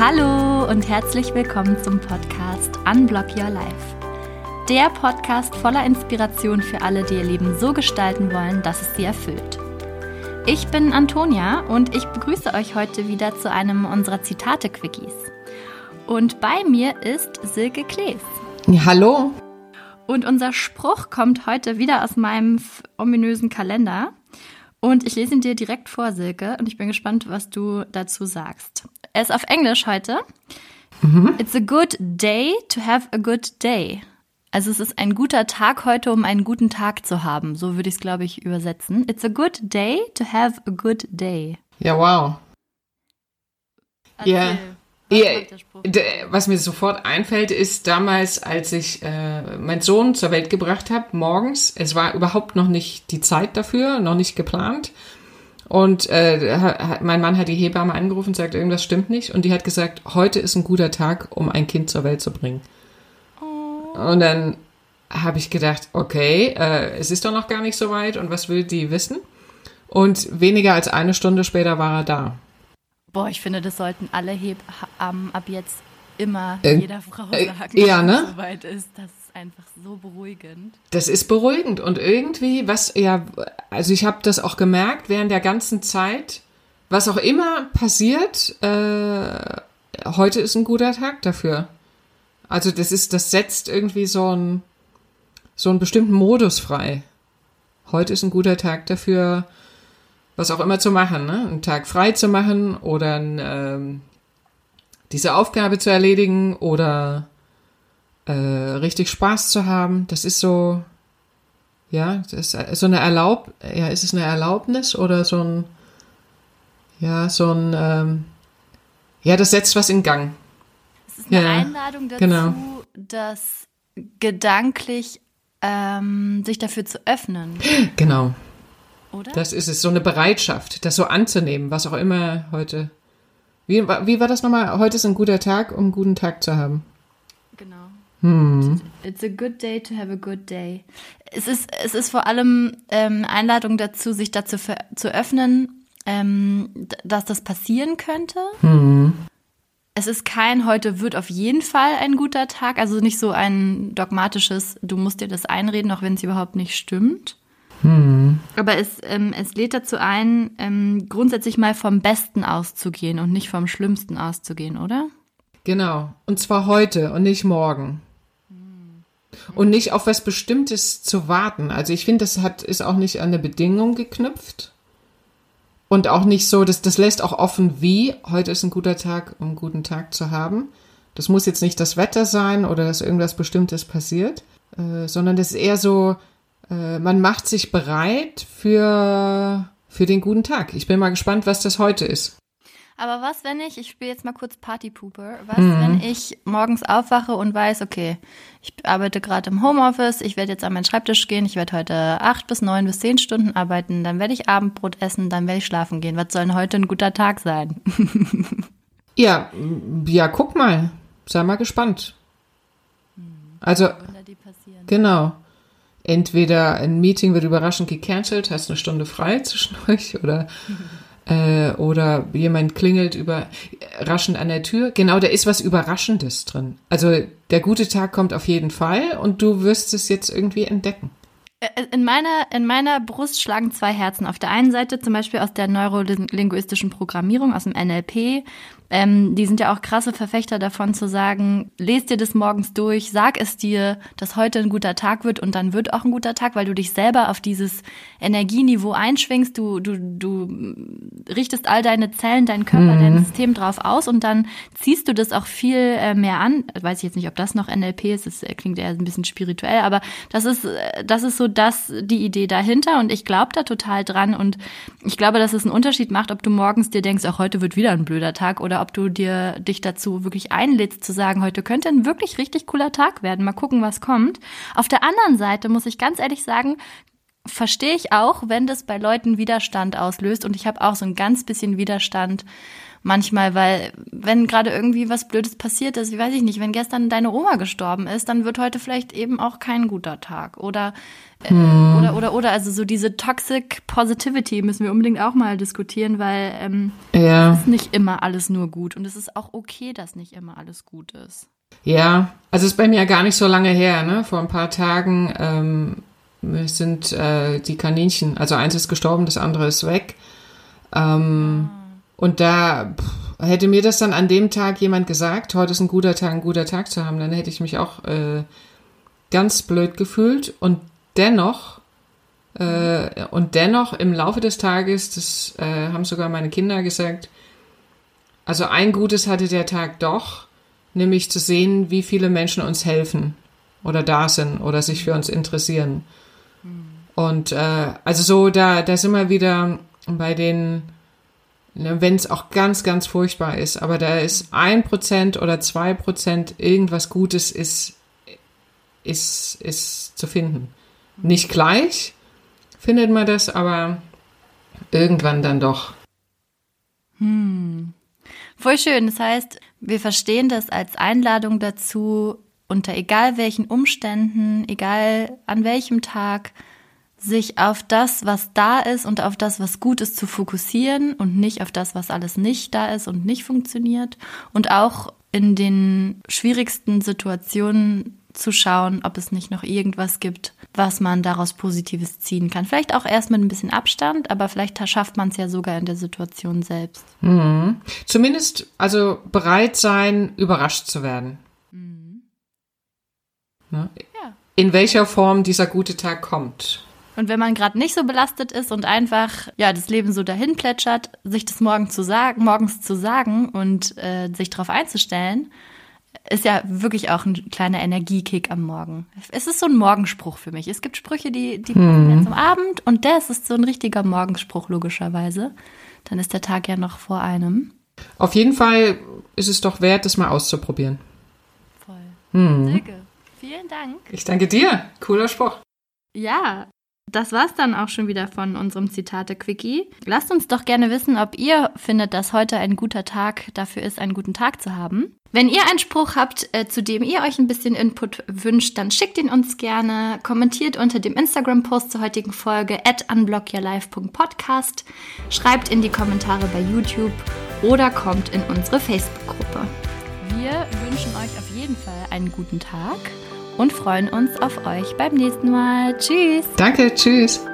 Hallo und herzlich willkommen zum Podcast Unblock Your Life. Der Podcast voller Inspiration für alle, die ihr Leben so gestalten wollen, dass es sie erfüllt. Ich bin Antonia und ich begrüße euch heute wieder zu einem unserer Zitate-Quickies. Und bei mir ist Silke Klees. Ja, hallo. Und unser Spruch kommt heute wieder aus meinem ominösen Kalender. Und ich lese ihn dir direkt vor, Silke, und ich bin gespannt, was du dazu sagst. Er ist auf Englisch heute. Mhm. It's a good day to have a good day. Also es ist ein guter Tag heute, um einen guten Tag zu haben. So würde ich es, glaube ich, übersetzen. It's a good day to have a good day. Ja, wow. Ja. Yeah. Was mir sofort einfällt, ist damals, als ich äh, meinen Sohn zur Welt gebracht habe, morgens. Es war überhaupt noch nicht die Zeit dafür, noch nicht geplant. Und äh, mein Mann hat die Hebamme angerufen und sagt, irgendwas stimmt nicht. Und die hat gesagt, heute ist ein guter Tag, um ein Kind zur Welt zu bringen. Oh. Und dann habe ich gedacht, okay, äh, es ist doch noch gar nicht so weit und was will die wissen? Und weniger als eine Stunde später war er da. Boah, ich finde, das sollten alle Hebammen ab jetzt immer äh, jeder Frau äh, sagen, äh, ja, ne? so weit ist. Das ist einfach so beruhigend. Das ist beruhigend und irgendwie, was ja, also ich habe das auch gemerkt während der ganzen Zeit, was auch immer passiert, äh, heute ist ein guter Tag dafür. Also das ist, das setzt irgendwie so ein so einen bestimmten Modus frei. Heute ist ein guter Tag dafür, was auch immer zu machen, ne? Einen Tag frei zu machen oder ein, ähm, diese Aufgabe zu erledigen oder äh, richtig Spaß zu haben. Das ist so, ja, das ist so eine Erlaub, ja, ist es eine Erlaubnis oder so ein, ja, so ein, ähm, ja, das setzt was in Gang. Es ist eine ja, Einladung dazu, genau. das gedanklich ähm, sich dafür zu öffnen. Genau. Oder? Das ist es, so eine Bereitschaft, das so anzunehmen, was auch immer heute. Wie, wie war das nochmal? Heute ist ein guter Tag, um einen guten Tag zu haben. Genau. Hm. It's a good day to have a good day. Es ist, es ist vor allem ähm, Einladung dazu, sich dazu zu öffnen, ähm, dass das passieren könnte. Hm. Es ist kein, heute wird auf jeden Fall ein guter Tag, also nicht so ein dogmatisches, du musst dir das einreden, auch wenn es überhaupt nicht stimmt. Hm. Aber es, ähm, es lädt dazu ein, ähm, grundsätzlich mal vom Besten auszugehen und nicht vom Schlimmsten auszugehen, oder? Genau. Und zwar heute und nicht morgen. Und nicht auf was Bestimmtes zu warten. Also ich finde, das hat, ist auch nicht an eine Bedingung geknüpft. Und auch nicht so, das, das lässt auch offen, wie heute ist ein guter Tag, um einen guten Tag zu haben. Das muss jetzt nicht das Wetter sein oder dass irgendwas Bestimmtes passiert, äh, sondern das ist eher so, äh, man macht sich bereit für, für den guten Tag. Ich bin mal gespannt, was das heute ist. Aber was, wenn ich, ich spiele jetzt mal kurz Partypooper, was, mhm. wenn ich morgens aufwache und weiß, okay, ich arbeite gerade im Homeoffice, ich werde jetzt an meinen Schreibtisch gehen, ich werde heute acht bis neun bis zehn Stunden arbeiten, dann werde ich Abendbrot essen, dann werde ich schlafen gehen. Was soll denn heute ein guter Tag sein? ja, ja, guck mal, sei mal gespannt. Also, genau. Entweder ein Meeting wird überraschend gecancelt, hast eine Stunde frei zwischen euch oder äh, oder jemand klingelt überraschend an der Tür. Genau, da ist was Überraschendes drin. Also der gute Tag kommt auf jeden Fall und du wirst es jetzt irgendwie entdecken. In meiner, in meiner Brust schlagen zwei Herzen. Auf der einen Seite zum Beispiel aus der neurolinguistischen Programmierung, aus dem NLP, ähm, die sind ja auch krasse Verfechter davon zu sagen, lest dir das morgens durch, sag es dir, dass heute ein guter Tag wird und dann wird auch ein guter Tag, weil du dich selber auf dieses Energieniveau einschwingst, du, du, du richtest all deine Zellen, deinen Körper, mhm. dein System drauf aus und dann ziehst du das auch viel äh, mehr an. Weiß ich jetzt nicht, ob das noch NLP ist, das äh, klingt eher ein bisschen spirituell, aber das ist, äh, das ist so das, die Idee dahinter und ich glaube da total dran und ich glaube, dass es einen Unterschied macht, ob du morgens dir denkst, auch heute wird wieder ein blöder Tag oder ob du dir dich dazu wirklich einlädst zu sagen, heute könnte ein wirklich richtig cooler Tag werden. Mal gucken, was kommt. Auf der anderen Seite muss ich ganz ehrlich sagen, verstehe ich auch, wenn das bei Leuten Widerstand auslöst und ich habe auch so ein ganz bisschen Widerstand manchmal, weil wenn gerade irgendwie was Blödes passiert ist, wie weiß ich nicht, wenn gestern deine Oma gestorben ist, dann wird heute vielleicht eben auch kein guter Tag oder äh, hm. oder oder oder also so diese Toxic Positivity müssen wir unbedingt auch mal diskutieren, weil ähm, ja. es ist nicht immer alles nur gut und es ist auch okay, dass nicht immer alles gut ist. Ja, also es ist bei mir ja gar nicht so lange her, ne? Vor ein paar Tagen ähm, sind äh, die Kaninchen, also eins ist gestorben, das andere ist weg. Ähm, ah. Und da pff, hätte mir das dann an dem Tag jemand gesagt, heute ist ein guter Tag, ein guter Tag zu haben, dann hätte ich mich auch äh, ganz blöd gefühlt. Und dennoch, äh, und dennoch im Laufe des Tages, das äh, haben sogar meine Kinder gesagt, also ein Gutes hatte der Tag doch, nämlich zu sehen, wie viele Menschen uns helfen oder da sind oder sich für uns interessieren. Und äh, also so, da, da sind wir wieder bei den, ne, wenn es auch ganz, ganz furchtbar ist, aber da ist ein Prozent oder zwei Prozent irgendwas Gutes ist, ist, ist zu finden. Nicht gleich findet man das, aber irgendwann dann doch. Hm. Voll schön. Das heißt, wir verstehen das als Einladung dazu, unter egal welchen Umständen, egal an welchem Tag, sich auf das, was da ist und auf das, was gut ist, zu fokussieren und nicht auf das, was alles nicht da ist und nicht funktioniert. Und auch in den schwierigsten Situationen zu schauen, ob es nicht noch irgendwas gibt, was man daraus Positives ziehen kann. Vielleicht auch erst mit ein bisschen Abstand, aber vielleicht schafft man es ja sogar in der Situation selbst. Mhm. Zumindest also bereit sein, überrascht zu werden. Mhm. Ne? Ja. In welcher Form dieser gute Tag kommt. Und wenn man gerade nicht so belastet ist und einfach ja das Leben so dahin plätschert, sich das morgen zu sagen, morgens zu sagen und äh, sich darauf einzustellen, ist ja wirklich auch ein kleiner Energiekick am Morgen. Es ist so ein Morgenspruch für mich. Es gibt Sprüche, die die hm. zum Abend und das ist so ein richtiger Morgenspruch logischerweise. Dann ist der Tag ja noch vor einem. Auf jeden Fall ist es doch wert, das mal auszuprobieren. Voll. Hm. Silke, vielen Dank. Ich danke dir. Cooler Spruch. Ja, das war's dann auch schon wieder von unserem Zitate-Quickie. Lasst uns doch gerne wissen, ob ihr findet, dass heute ein guter Tag dafür ist, einen guten Tag zu haben. Wenn ihr einen Spruch habt, äh, zu dem ihr euch ein bisschen Input wünscht, dann schickt ihn uns gerne. Kommentiert unter dem Instagram-Post zur heutigen Folge at unblockyourlife.podcast. Schreibt in die Kommentare bei YouTube oder kommt in unsere Facebook-Gruppe. Wir wünschen euch auf jeden Fall einen guten Tag und freuen uns auf euch beim nächsten Mal. Tschüss. Danke, tschüss.